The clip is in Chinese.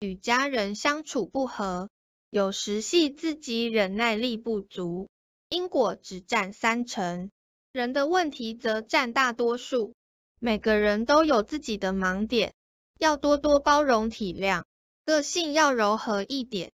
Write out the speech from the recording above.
与家人相处不和有时系自己忍耐力不足因果只占三成。人的问题则占大多数。每个人都有自己的盲点要多多包容体谅个性要柔和一点